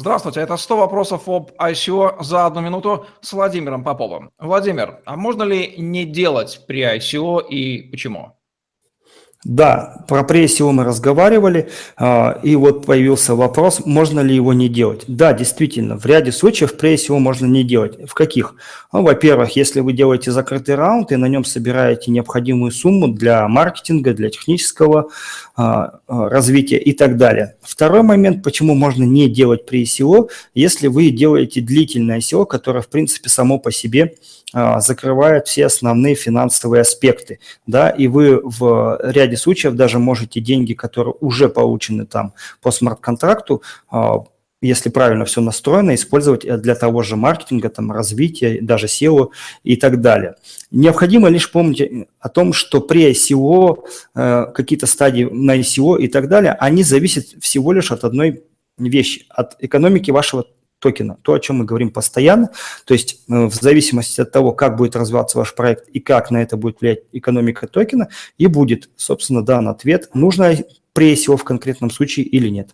Здравствуйте, это 100 вопросов об ICO за одну минуту с Владимиром Поповым. Владимир, а можно ли не делать при ICO и почему? Да, про прессию мы разговаривали, а, и вот появился вопрос, можно ли его не делать. Да, действительно, в ряде случаев прессию можно не делать. В каких? Ну, во-первых, если вы делаете закрытый раунд и на нем собираете необходимую сумму для маркетинга, для технического а, а, развития и так далее. Второй момент, почему можно не делать при ICO, если вы делаете длительное ICO, которое, в принципе, само по себе закрывает все основные финансовые аспекты, да, и вы в ряде случаев даже можете деньги, которые уже получены там по смарт-контракту, а, если правильно все настроено, использовать для того же маркетинга, там, развития, даже SEO и так далее. Необходимо лишь помнить о том, что при ICO, э, какие-то стадии на ICO и так далее, они зависят всего лишь от одной вещи, от экономики вашего токена, то, о чем мы говорим постоянно. То есть э, в зависимости от того, как будет развиваться ваш проект и как на это будет влиять экономика токена, и будет, собственно, дан ответ, нужно прессия в конкретном случае или нет.